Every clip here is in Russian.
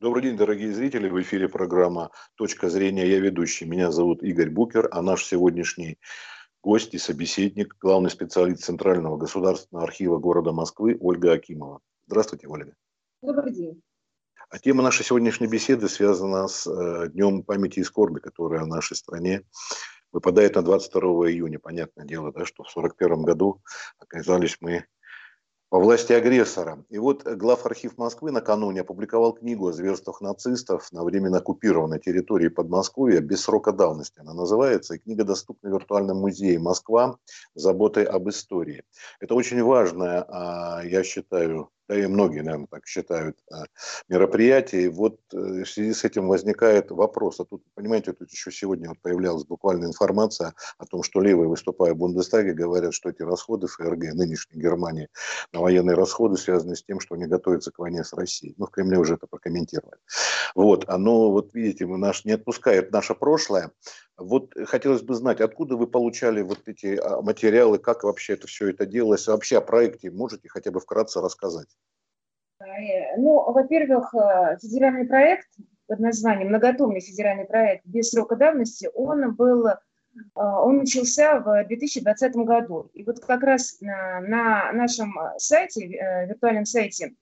Добрый день, дорогие зрители. В эфире программа «Точка зрения». Я ведущий. Меня зовут Игорь Букер, а наш сегодняшний гость и собеседник, главный специалист Центрального государственного архива города Москвы Ольга Акимова. Здравствуйте, Ольга. Добрый день. А тема нашей сегодняшней беседы связана с э, Днем памяти и скорби, который в нашей стране выпадает на 22 июня. Понятное дело, да, что в 1941 году оказались мы по власти агрессора. И вот главархив Москвы накануне опубликовал книгу о зверствах нацистов на временно оккупированной территории Подмосковья без срока давности. Она называется, и книга доступна в виртуальном музее «Москва. Заботой об истории». Это очень важная, а, я считаю, да и многие, наверное, так считают, а, мероприятие. И вот э, в связи с этим возникает вопрос. А тут, понимаете, тут еще сегодня появлялась буквально информация о том, что левые, выступая в Бундестаге, говорят, что эти расходы ФРГ, нынешней Германии, на военные расходы связаны с тем, что они готовятся к войне с Россией. Ну, в Кремле уже это прокомментировали. Вот, оно, вот видите, мы наш, не отпускает наше прошлое. Вот хотелось бы знать, откуда вы получали вот эти а, материалы, как вообще это все это делалось, вообще о проекте можете хотя бы вкратце рассказать? Э, ну, во-первых, э, федеральный проект под названием «Многотомный федеральный проект без срока давности», он был, э, он начался в 2020 году. И вот как раз на нашем сайте, виртуальном сайте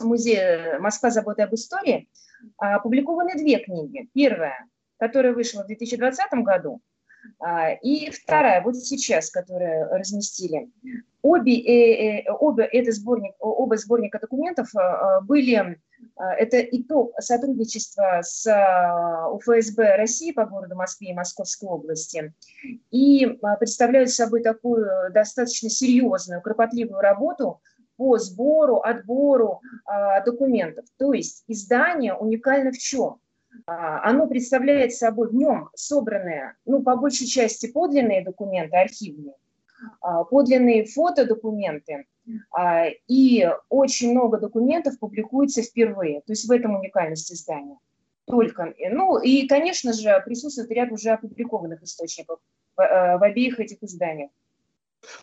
Музея «Москва. Забота об истории» опубликованы две книги. Первая которая вышла в 2020 году, а, и вторая, вот сейчас, которую разместили. Обе, э, э, обе, это сборник, оба сборника документов а, были, а, это итог сотрудничества с УФСБ России по городу Москве и Московской области, и представляют собой такую достаточно серьезную, кропотливую работу по сбору, отбору документов. То есть издание уникально в чем? А, оно представляет собой в нем собранные, ну, по большей части подлинные документы, архивные, а, подлинные фотодокументы, а, и очень много документов публикуется впервые. То есть в этом уникальность издания. Только. Ну и, конечно же, присутствует ряд уже опубликованных источников в, э, в обеих этих изданиях.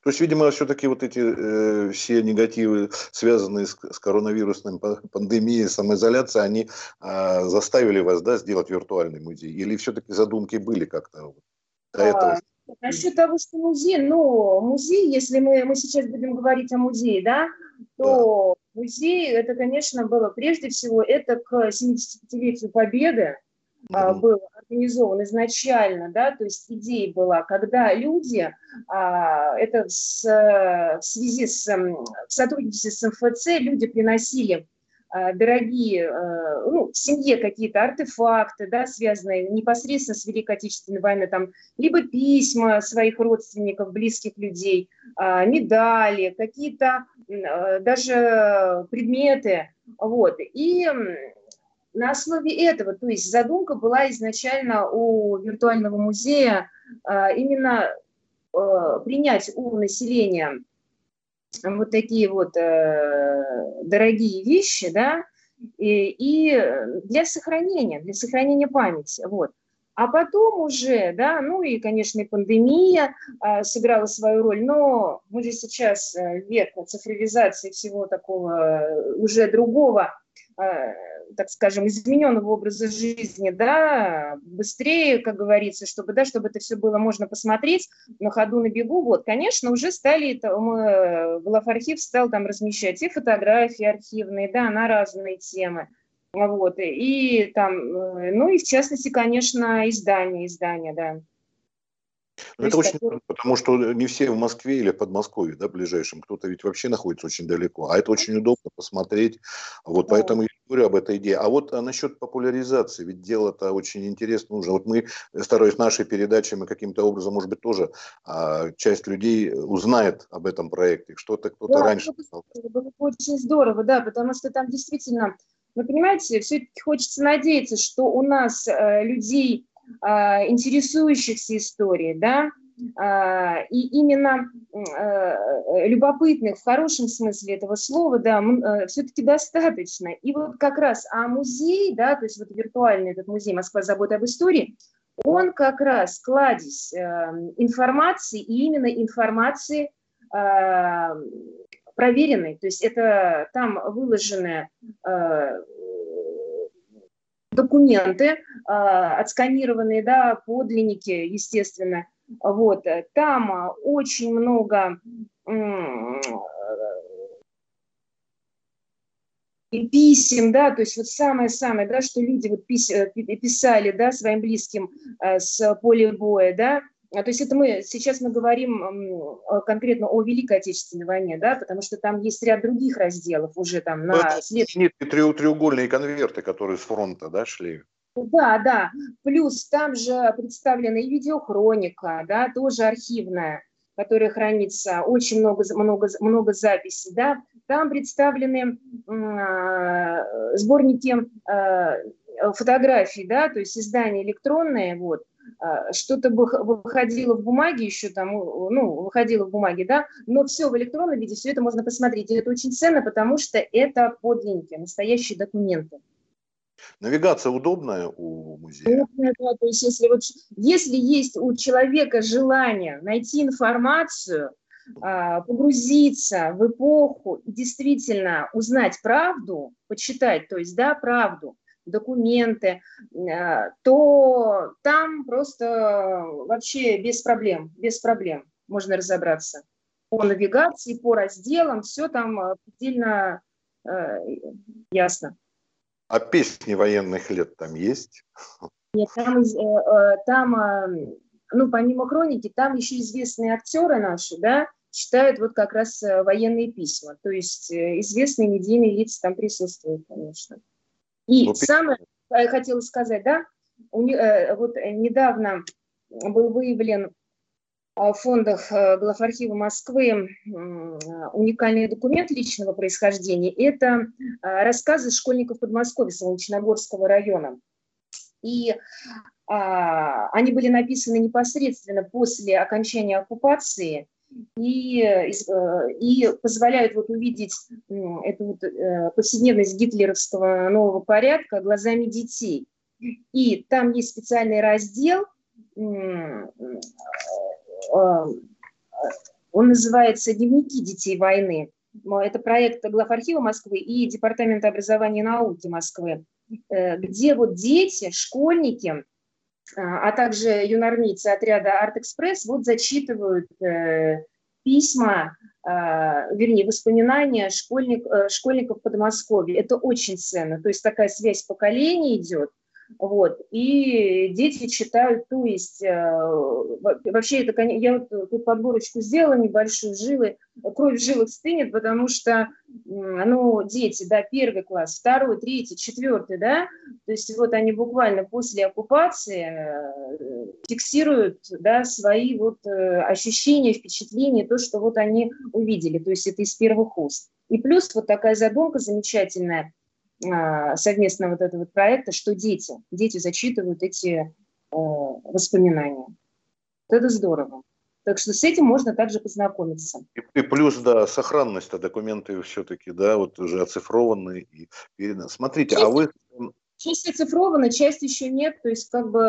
То есть, видимо, все-таки вот эти э, все негативы, связанные с, с коронавирусной пандемией, самоизоляцией, они э, заставили вас да, сделать виртуальный музей? Или все-таки задумки были как-то до этого? А, насчет того, что музей, ну, музей, если мы, мы сейчас будем говорить о музее, да, то да. музей, это, конечно, было прежде всего, это к 75-летию Победы, mm-hmm. был организован изначально, да, то есть идея была, когда люди, а, это с, в связи с в сотрудничестве с МФЦ, люди приносили а, дорогие, а, ну, в семье какие-то артефакты, да, связанные непосредственно с Великой Отечественной войной, там, либо письма своих родственников, близких людей, а, медали, какие-то даже предметы, вот, и на основе этого, то есть задумка была изначально у виртуального музея а, именно а, принять у населения вот такие вот э, дорогие вещи, да, и, для сохранения, для сохранения памяти, вот. А потом уже, да, ну и, конечно, и пандемия а, сыграла свою роль, но мы же сейчас э, век цифровизации всего такого э, уже другого а, так скажем, измененного образа жизни, да, быстрее, как говорится, чтобы, да, чтобы это все было можно посмотреть на ходу, на бегу, вот, конечно, уже стали, там, э, главархив стал там размещать и фотографии архивные, да, на разные темы, вот, и там, э, ну и в частности, конечно, издания, издания, да. Ну, это очень такой... потому что не все в Москве или в Подмосковье, да, ближайшем, кто-то ведь вообще находится очень далеко, а это очень удобно посмотреть, вот да. поэтому я говорю об этой идее. А вот а насчет популяризации, ведь дело-то очень интересно нужно. Вот мы, стараясь нашей передачи, мы каким-то образом, может быть, тоже а, часть людей узнает об этом проекте, что-то кто-то да, раньше. Это было очень здорово, да, потому что там действительно, вы понимаете, все-таки хочется надеяться, что у нас э, людей интересующихся историей, да, а, и именно а, любопытных в хорошем смысле этого слова, да, все-таки достаточно. И вот как раз, а музей, да, то есть вот виртуальный этот музей «Москва. Забота об истории», он как раз кладезь информации, и именно информации проверенной, то есть это там выложены документы, отсканированные, да, подлинники, естественно. Вот. Там очень много писем, да, то есть вот самое-самое, да, что люди вот писали, да, своим близким с поля боя, да, а, то есть это мы, сейчас мы говорим конкретно о Великой Отечественной войне, да, потому что там есть ряд других разделов уже там на... Это след... треугольные конверты, которые с фронта, да, шли? Да, да. Плюс там же представлена и видеохроника, да, тоже архивная, которая хранится, очень много, много, много записей, да. Там представлены э, сборники э, фотографий, да, то есть издания электронные, вот, а, что-то выходило в бумаге еще там, ну, выходило в бумаге, да, но все в электронном виде, все это можно посмотреть. И это очень ценно, потому что это подлинники, настоящие документы. Навигация удобная у музея? Удобная, да, то есть если, вот, если есть у человека желание найти информацию, а, погрузиться в эпоху и действительно узнать правду, почитать, то есть, да, правду, документы, э, то там просто вообще без проблем, без проблем можно разобраться. По навигации, по разделам, все там э, предельно э, ясно. А песни военных лет там есть? Нет, там, там ну, помимо хроники, там еще известные актеры наши, да, читают вот как раз военные письма. То есть известные медийные лица там присутствуют, конечно. И ну, самое, я хотела сказать, да, у, э, вот недавно был выявлен в фондах э, Главархива Москвы уникальный документ личного происхождения. Это э, рассказы школьников Подмосковья Солнечногорского района. И а, они были написаны непосредственно после окончания оккупации – и, э, и позволяют вот увидеть эту вот э, повседневность гитлеровского нового порядка глазами детей. И там есть специальный раздел, э, он называется «Дневники детей войны». Это проект главархива Москвы и Департамента образования и науки Москвы, где вот дети, школьники – а, а также юнармейцы отряда «Арт-экспресс» вот зачитывают э, письма, э, вернее, воспоминания школьник, э, школьников Подмосковья. Это очень ценно. То есть такая связь поколений идет. Вот. И дети читают, то есть э, вообще это, я вот тут подборочку сделала небольшую, жилы, кровь в жилах стынет, потому что, ну, дети, да, первый класс, второй, третий, четвертый, да, то есть вот они буквально после оккупации э, фиксируют, да, свои вот э, ощущения, впечатления, то, что вот они увидели, то есть это из первых уст. И плюс вот такая задумка замечательная, совместного вот этого проекта, что дети, дети зачитывают эти э, воспоминания. Это здорово. Так что с этим можно также познакомиться. И, и плюс, да, сохранность, а документы все-таки, да, вот уже оцифрованы и переданы. Смотрите, часть, а вы... Часть оцифрована, часть еще нет, то есть как бы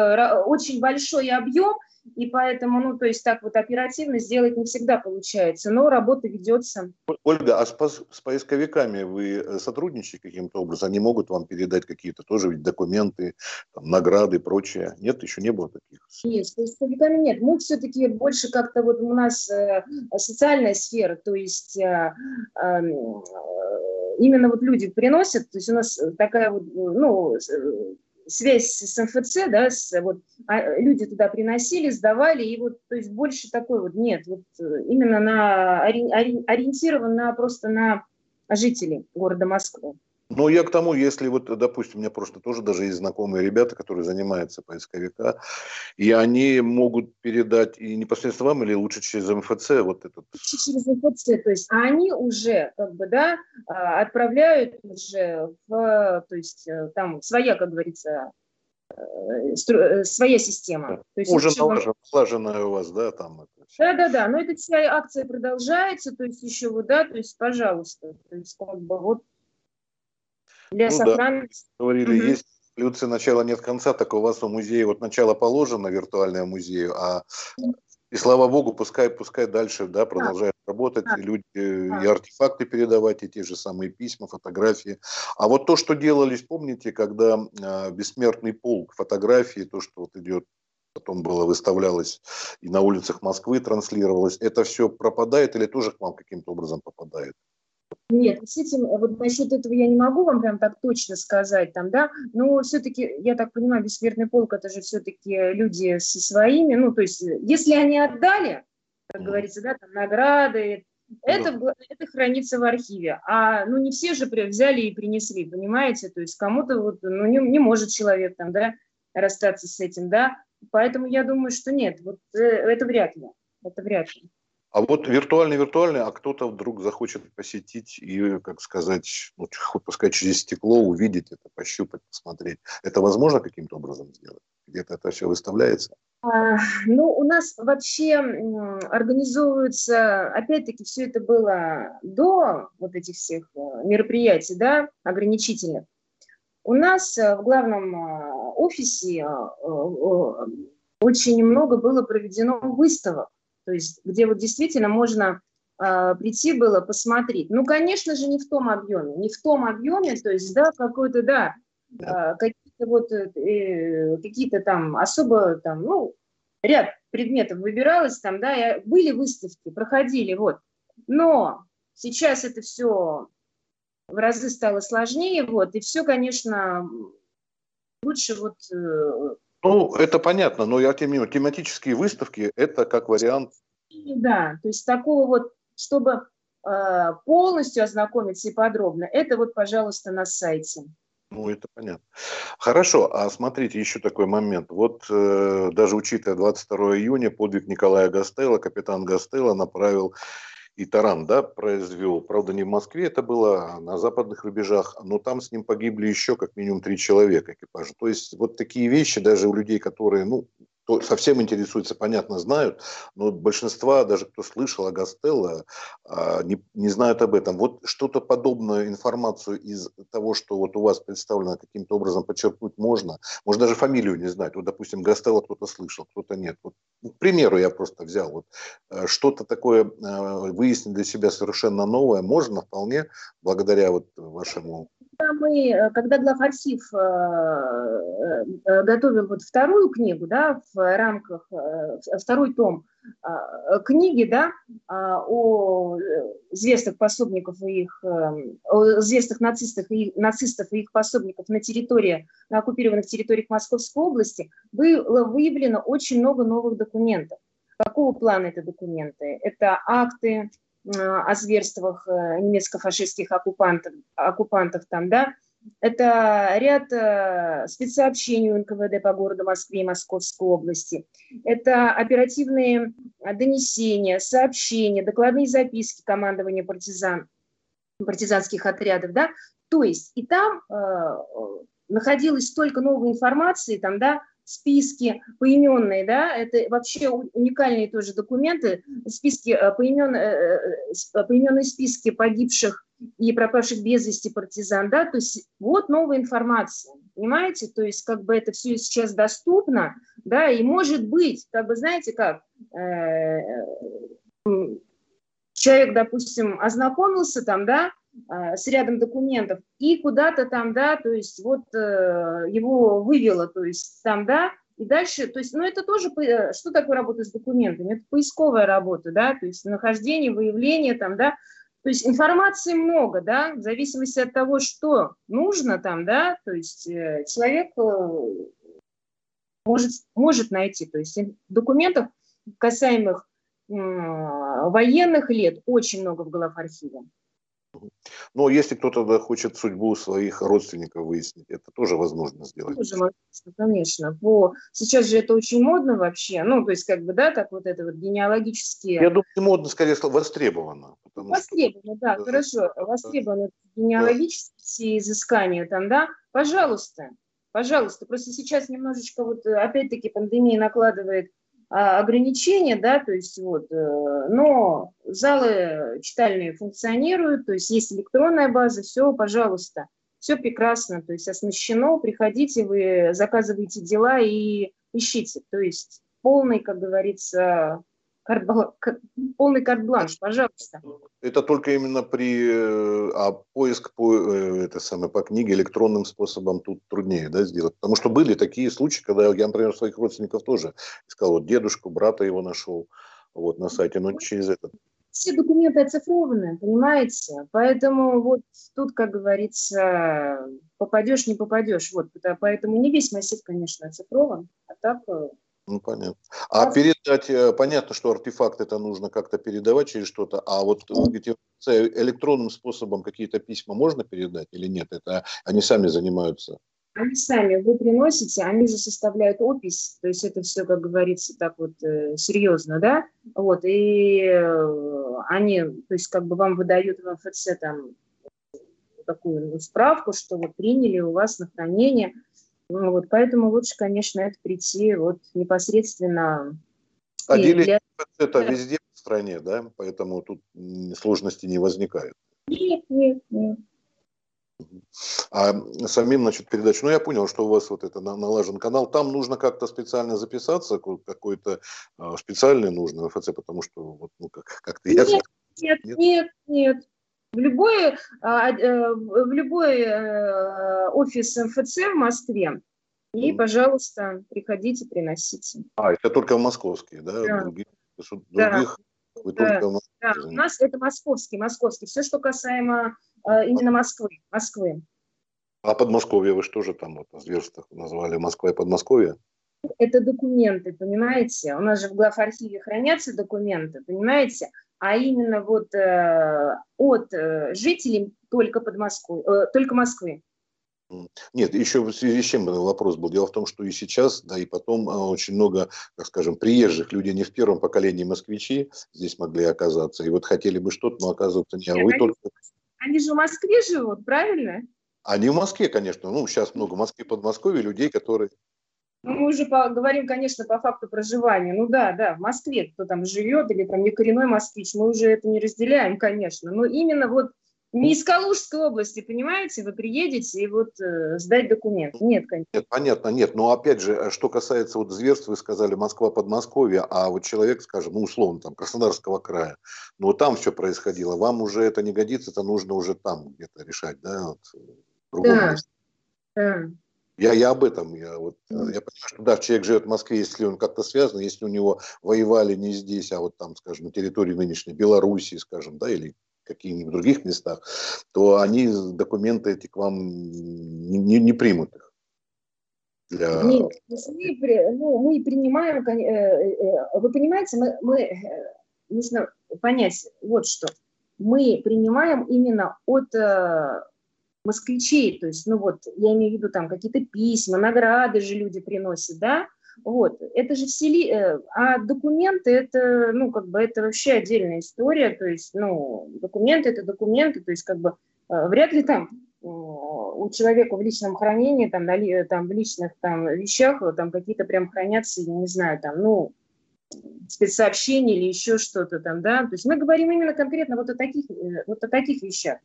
очень большой объем, и поэтому, ну, то есть так вот оперативно сделать не всегда получается, но работа ведется. Ольга, а с, с поисковиками вы э, сотрудничаете каким-то образом? Они могут вам передать какие-то тоже документы, там, награды и прочее? Нет, еще не было таких? Нет, с поисковиками нет. Мы все-таки больше как-то вот у нас э, социальная сфера, то есть э, э, именно вот люди приносят, то есть у нас такая вот, ну, связь с МФЦ, да, с, вот, а, люди туда приносили, сдавали, и вот, то есть больше такой вот нет, вот э, именно на, ори, ориентирован на, просто на жителей города Москвы. Ну, я к тому, если вот, допустим, у меня просто тоже даже есть знакомые ребята, которые занимаются поисковика, и они могут передать и непосредственно вам, или лучше через МФЦ вот этот? Через МФЦ, то есть они уже, как бы, да, а, отправляют уже в, то есть э, там своя, как говорится, э, э, своя система. То есть уже налажен, налаженная у вас, да, там? Да, да, да, но эта вся акция продолжается, то есть еще вот, да, то есть, пожалуйста, то есть, как бы, вот для ну, сохранности. Да. Говорили, угу. есть эволюция начала нет конца, так у вас у музея вот начало положено виртуальному музею, а И слава богу, пускай, пускай дальше да, продолжает да. работать, да. и люди да. и артефакты передавать, и те же самые письма, фотографии. А вот то, что делались, помните, когда э, бессмертный полк, фотографии, то, что вот идет потом было выставлялось и на улицах Москвы транслировалось, это все пропадает или тоже к вам каким-то образом попадает? Нет, с этим, вот насчет этого я не могу вам прям так точно сказать, там, да, но все-таки, я так понимаю, бессмертный полк, это же все-таки люди со своими, ну, то есть, если они отдали, как говорится, да, там, награды, это, да. это хранится в архиве. А ну не все же взяли и принесли, понимаете? То есть кому-то вот, ну не, не может человек там, да, расстаться с этим, да. Поэтому я думаю, что нет, вот э, это вряд ли. Это вряд ли. А вот виртуальный-виртуальный, а кто-то вдруг захочет посетить и, как сказать, ну, пускай через стекло увидеть это, пощупать, посмотреть. Это возможно каким-то образом сделать? Где-то это все выставляется? А, ну, у нас вообще организовывается, опять-таки, все это было до вот этих всех э, мероприятий, да, ограничительных. У нас э, в главном э, офисе очень много было проведено выставок то есть где вот действительно можно э, прийти было посмотреть. Ну, конечно же, не в том объеме, не в том объеме, то есть, да, какой-то, да, э, какие-то вот, э, какие-то там особо, там, ну, ряд предметов выбиралось там, да, и были выставки, проходили, вот. Но сейчас это все в разы стало сложнее, вот, и все, конечно, лучше вот э, ну, это понятно, но я тем не менее, тематические выставки – это как вариант. Да, то есть такого вот, чтобы э, полностью ознакомиться и подробно, это вот, пожалуйста, на сайте. Ну, это понятно. Хорошо, а смотрите, еще такой момент. Вот э, даже учитывая 22 июня, подвиг Николая Гастелла, капитан Гастелла направил и таран да, произвел. Правда, не в Москве это было, а на западных рубежах, но там с ним погибли еще как минимум три человека экипажа. То есть вот такие вещи даже у людей, которые, ну, кто совсем интересуется, понятно, знают, но большинство, даже кто слышал о Гастелло, а, не, не знают об этом. Вот что-то подобную информацию из того, что вот у вас представлено каким-то образом подчеркнуть можно. Может, даже фамилию не знать. Вот, допустим, Гастелло кто-то слышал, кто-то нет. Вот, ну, к примеру, я просто взял. Вот, э, что-то такое э, выяснить для себя совершенно новое можно вполне благодаря вот вашему когда мы, э, когда главархив э, э, готовил вот вторую книгу, да, в рамках, второй том книги, да, о известных пособников и их, о известных нацистах и нацистов и их пособников на территории, на оккупированных территориях Московской области, было выявлено очень много новых документов. Какого плана это документы? Это акты, о зверствах э, немецко-фашистских оккупантов, оккупантов там, да, это ряд э, спецсообщений НКВД по городу Москве и Московской области. Это оперативные донесения, сообщения, докладные записки командования партизан, партизанских отрядов. Да? То есть и там э, находилось столько новой информации, там, да, списки поименные, да, это вообще уникальные тоже документы, списки, э, поимен, э, э, поименные списки погибших и пропавших без вести партизан, да, то есть вот новая информация, понимаете, то есть как бы это все сейчас доступно, да, и может быть, как бы знаете как, человек, допустим, ознакомился там, да, с рядом документов и куда-то там, да, то есть вот э, его вывело, то есть там, да, и дальше, то есть, ну это тоже, э, что такое работа с документами? Это поисковая работа, да, то есть нахождение, выявление там, да, то есть информации много, да, в зависимости от того, что нужно там, да, то есть э, человек может, может найти, то есть документов, касаемых военных лет, очень много в главархиве. Но если кто-то хочет судьбу своих родственников выяснить, это тоже возможно сделать. Тоже возможно, конечно. По... Сейчас же это очень модно вообще. Ну, то есть, как бы, да, как вот это вот генеалогические... Я думаю, модно, скорее, востребовано. Востребовано, что... да, да, хорошо. Востребовано да. генеалогические изыскания там, да. Пожалуйста, пожалуйста. Просто сейчас немножечко вот, опять-таки, пандемия накладывает ограничения, да, то есть вот, э, но залы читальные функционируют, то есть есть электронная база, все, пожалуйста, все прекрасно, то есть оснащено, приходите, вы заказываете дела и ищите, то есть полный, как говорится, карт, полный карт-бланш, пожалуйста. Это только именно при, э, а поиск по, э, это самое, по книге электронным способом тут труднее да, сделать. Потому что были такие случаи, когда я, например, своих родственников тоже искал, вот дедушку, брата его нашел вот на сайте, но через этот все документы оцифрованы, понимаете? Поэтому вот тут, как говорится, попадешь, не попадешь. Вот, поэтому не весь массив, конечно, оцифрован, а так... Э, ну, понятно. А да. передать, э, понятно, что артефакт это нужно как-то передавать через что-то, а вот вы говорите, электронным способом какие-то письма можно передать или нет? Это они сами занимаются? Они сами, вы приносите, они же составляют опись, то есть это все, как говорится, так вот э, серьезно, да, вот, и э, они, то есть как бы вам выдают в МФЦ там такую ну, справку, что вот приняли у вас на хранение, ну, вот, поэтому лучше, конечно, это прийти вот непосредственно. Отделение для... это везде в стране, да, поэтому тут сложности не возникает. Нет, нет, нет. А самим, значит, передачу, ну, я понял, что у вас вот это налажен канал, там нужно как-то специально записаться, какой-то а, специальный нужно МФЦ, потому что, вот, ну, как, как-то я... Нет, нет, нет, нет. В любой, а, э, в любой э, офис МФЦ в Москве и, пожалуйста, приходите, приносите. А, это только московские, да? да. Других, других да. вы да. только да. У нас это московский, московский. Все, что касаемо э, именно Москвы, Москвы. А Подмосковье вы что же там вот на зверствах назвали Москва и Подмосковье? Это документы, понимаете? У нас же в главархиве хранятся документы, понимаете? А именно вот э, от э, жителей только, Подмосковья, э, только Москвы. Нет, еще в связи с чем вопрос был. Дело в том, что и сейчас, да, и потом а, очень много, так скажем, приезжих людей не в первом поколении москвичи здесь могли оказаться. И вот хотели бы что-то, но оказывается не. А вы они, только... они же в Москве живут, правильно? Они в Москве, конечно. Ну, сейчас много в Москве, Подмосковье людей, которые... Ну, мы уже говорим, конечно, по факту проживания. Ну да, да, в Москве кто там живет или там не коренной москвич, мы уже это не разделяем, конечно. Но именно вот не из Калужской области, понимаете, вы приедете и вот э, сдать документы. Нет, конечно. Нет, понятно, нет. Но опять же, э, что касается вот зверств, вы сказали Москва, Подмосковье, а вот человек, скажем, ну условно, там, Краснодарского края, ну там все происходило, вам уже это не годится, это нужно уже там где-то решать, да, вот, другом да. месте. Да. Я, я об этом. Я, вот, mm. я понимаю, что да, человек живет в Москве, если он как-то связан, если у него воевали не здесь, а вот там, скажем, на территории нынешней Белоруссии, скажем, да, или каких-нибудь других местах, то они документы эти к вам не, не, не примут их. Для... Нет, мы, ну, мы принимаем, э, э, вы понимаете, мы, мы нужно понять вот что. Мы принимаем именно от москвичей, то есть, ну вот, я имею в виду там какие-то письма, награды же люди приносят, да, вот, это же все, ли... Э, а документы это, ну, как бы это вообще отдельная история, то есть, ну, документы это документы, то есть, как бы, э, вряд ли там у человека в личном хранении, там, на, там в личных там вещах, там какие-то прям хранятся, не знаю, там, ну, спецсообщения или еще что-то там, да, то есть мы говорим именно конкретно вот о таких, э, вот о таких вещах.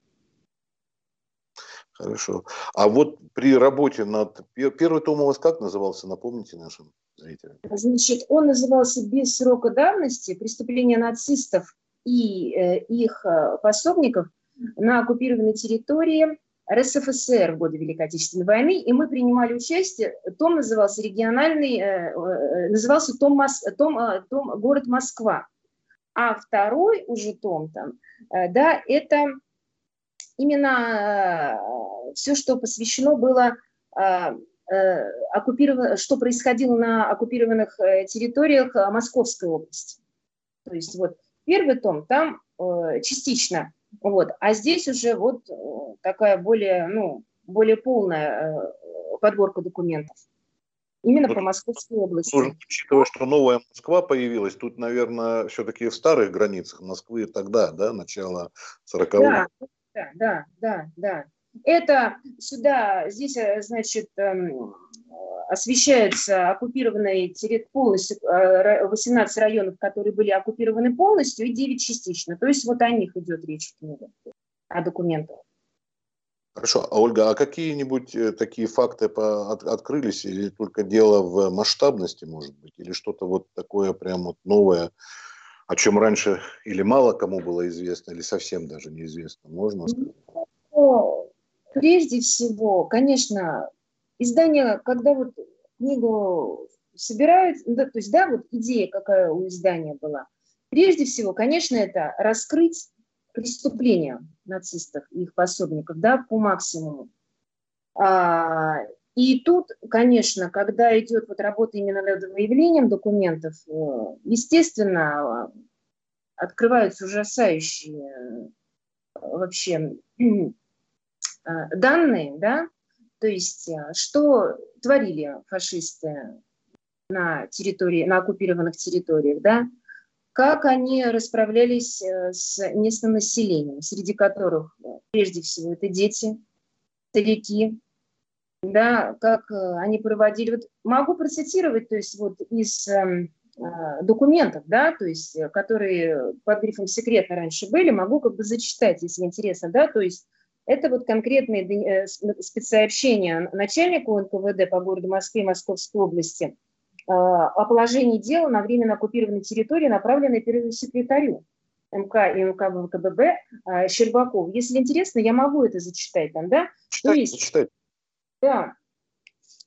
Хорошо. А вот при работе над... Первый том у вас как назывался, напомните нашим зрителям? Значит, он назывался «Без срока давности. Преступления нацистов и э, их э, пособников на оккупированной территории РСФСР в годы Великой Отечественной войны, и мы принимали участие. Том назывался региональный, э, назывался том, Мос, том, том город Москва. А второй уже том там, да, это именно э, все, что посвящено было э, э, оккупирован, что происходило на оккупированных территориях Московской области. То есть вот первый том там частично, вот, а здесь уже вот такая более, ну, более полная подборка документов. Именно ну, по Московской области. Нужно, учитывая, что новая Москва появилась, тут, наверное, все-таки в старых границах Москвы тогда, да, начало 40-х. Да, да, да, да, да. Это сюда, здесь, э, значит, эм, освещаются оккупированные полностью 18 э, районов, которые были оккупированы полностью, и 9 частично. То есть вот о них идет речь в книге, о документах. Хорошо. А, Ольга, а какие-нибудь э, такие факты по, от, открылись, или только дело в масштабности, может быть, или что-то вот такое прям вот новое, о чем раньше или мало кому было известно, или совсем даже неизвестно, можно сказать? Ну, прежде всего, конечно, издание, когда вот книгу собирают, да, то есть, да, вот идея какая у издания была. Прежде всего, конечно, это раскрыть преступления нацистов и их пособников, да, по максимуму. А, и тут, конечно, когда идет вот работа именно над выявлением документов, э, естественно, открываются ужасающие э, вообще э, данные, да, то есть что творили фашисты на территории, на оккупированных территориях, да, как они расправлялись с местным населением, среди которых прежде всего это дети, старики, да, как э, они проводили. Вот могу процитировать, то есть вот из э, документов, да, то есть, э, которые под грифом секретно раньше были, могу как бы зачитать, если интересно, да, то есть это вот конкретные э, спецсообщения начальнику НКВД по городу Москве и Московской области о положении дела на временно оккупированной территории, направленной первому секретарю МК и МК ВКББ Щербакову. Если интересно, я могу это зачитать там, да? Читайте, то есть, читайте. Да.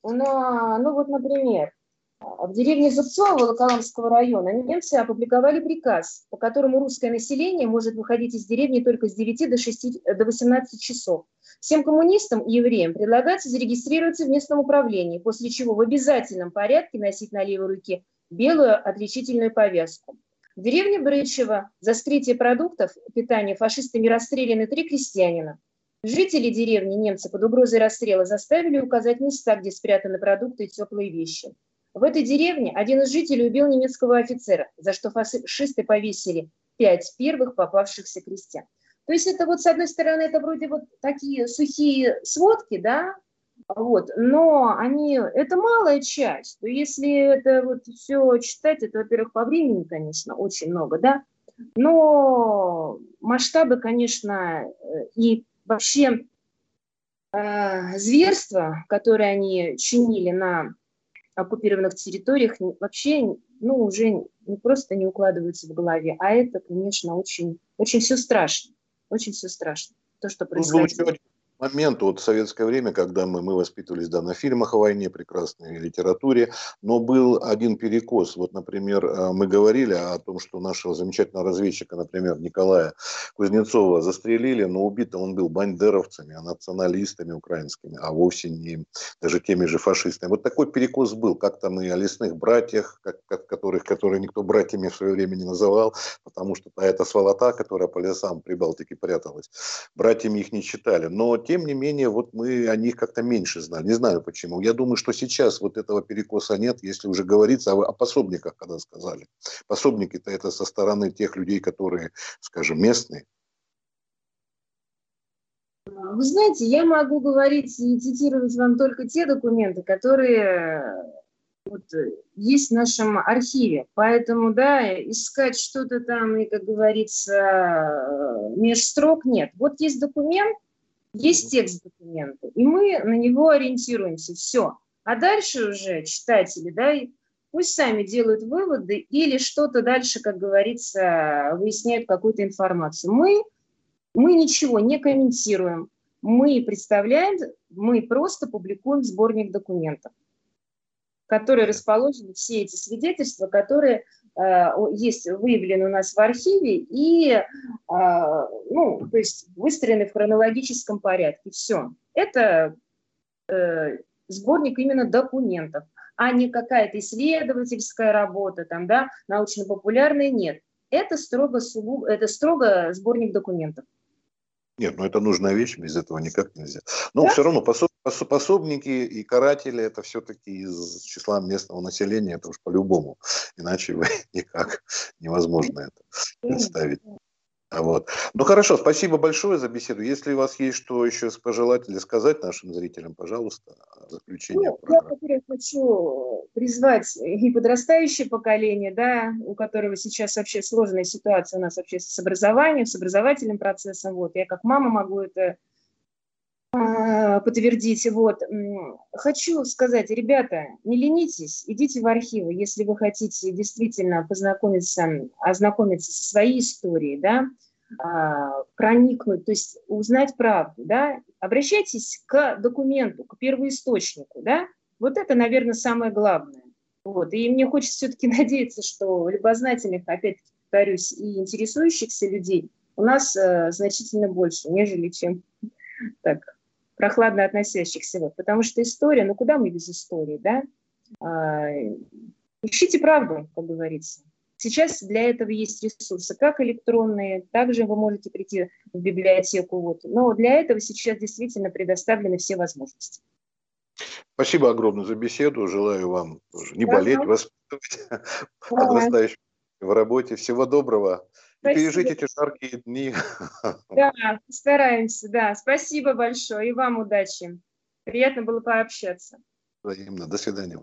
Но, ну вот, например, в деревне Зубцово Волоколамского района немцы опубликовали приказ, по которому русское население может выходить из деревни только с 9 до, 6, до 18 часов. Всем коммунистам и евреям предлагается зарегистрироваться в местном управлении, после чего в обязательном порядке носить на левой руке белую отличительную повязку. В деревне Брычево за скрытие продуктов питания фашистами расстреляны три крестьянина. Жители деревни немцы под угрозой расстрела заставили указать места, где спрятаны продукты и теплые вещи. В этой деревне один из жителей убил немецкого офицера, за что фашисты повесили пять первых попавшихся крестьян. То есть это вот с одной стороны это вроде вот такие сухие сводки, да, вот, но они, это малая часть. То если это вот все читать, это, во-первых, по времени, конечно, очень много, да, но масштабы, конечно, и вообще э, зверства, которые они чинили на оккупированных территориях, вообще ну, уже не просто не укладываются в голове, а это, конечно, очень, очень все страшно. Очень все страшно. То, что происходит момент, вот советское время, когда мы, мы воспитывались да, на фильмах о войне, прекрасной литературе, но был один перекос. Вот, например, э, мы говорили о том, что нашего замечательного разведчика, например, Николая Кузнецова застрелили, но убит он был бандеровцами, а националистами украинскими, а вовсе не даже теми же фашистами. Вот такой перекос был. Как-то мы о лесных братьях, как, как, которых, которые никто братьями в свое время не называл, потому что это сволота, которая по лесам Прибалтики пряталась, братьями их не читали. Но тем не менее, вот мы о них как-то меньше знали. Не знаю почему. Я думаю, что сейчас вот этого перекоса нет, если уже говорится о, о пособниках, когда сказали. Пособники-то это со стороны тех людей, которые, скажем, местные. Вы знаете, я могу говорить и цитировать вам только те документы, которые вот, есть в нашем архиве. Поэтому, да, искать что-то там и, как говорится, меж строк нет. Вот есть документ, есть текст документа, и мы на него ориентируемся, все. А дальше уже читатели, да, пусть сами делают выводы или что-то дальше, как говорится, выясняют какую-то информацию. Мы, мы ничего не комментируем, мы представляем, мы просто публикуем сборник документов, который расположены все эти свидетельства, которые есть выявлены у нас в архиве и, э, ну, то есть выстроены в хронологическом порядке. Все. Это э, сборник именно документов, а не какая-то исследовательская работа, там, да, научно-популярная, нет. Это строго, это строго сборник документов. Нет, ну это нужная вещь, без этого никак нельзя. Но да? все равно пособ, пособники и каратели это все-таки из числа местного населения, это уж по-любому. Иначе вы никак невозможно это представить. Вот. Ну хорошо, спасибо большое за беседу. Если у вас есть что еще пожелать или сказать нашим зрителям, пожалуйста, заключение. Ну, я, во-первых, хочу призвать и подрастающее поколение, да, у которого сейчас вообще сложная ситуация у нас вообще с образованием, с образовательным процессом. Вот. Я как мама могу это подтвердить. Вот. Хочу сказать, ребята, не ленитесь, идите в архивы, если вы хотите действительно познакомиться, ознакомиться со своей историей, да, а, проникнуть, то есть узнать правду, да, обращайтесь к документу, к первоисточнику, да, вот это, наверное, самое главное. Вот. И мне хочется все-таки надеяться, что любознательных, опять повторюсь, и интересующихся людей у нас э, значительно больше, нежели чем так прохладно относящихся. Вот. Потому что история, ну куда мы без истории, да? А, ищите правду, как говорится. Сейчас для этого есть ресурсы, как электронные, также вы можете прийти в библиотеку. Вот. Но для этого сейчас действительно предоставлены все возможности. Спасибо огромное за беседу. Желаю вам не болеть, воспитывать подрастающих в работе. Всего доброго. Спасибо. Пережить эти жаркие дни. Да, стараемся, да. Спасибо большое. И вам удачи. Приятно было пообщаться. Взаимно. До свидания.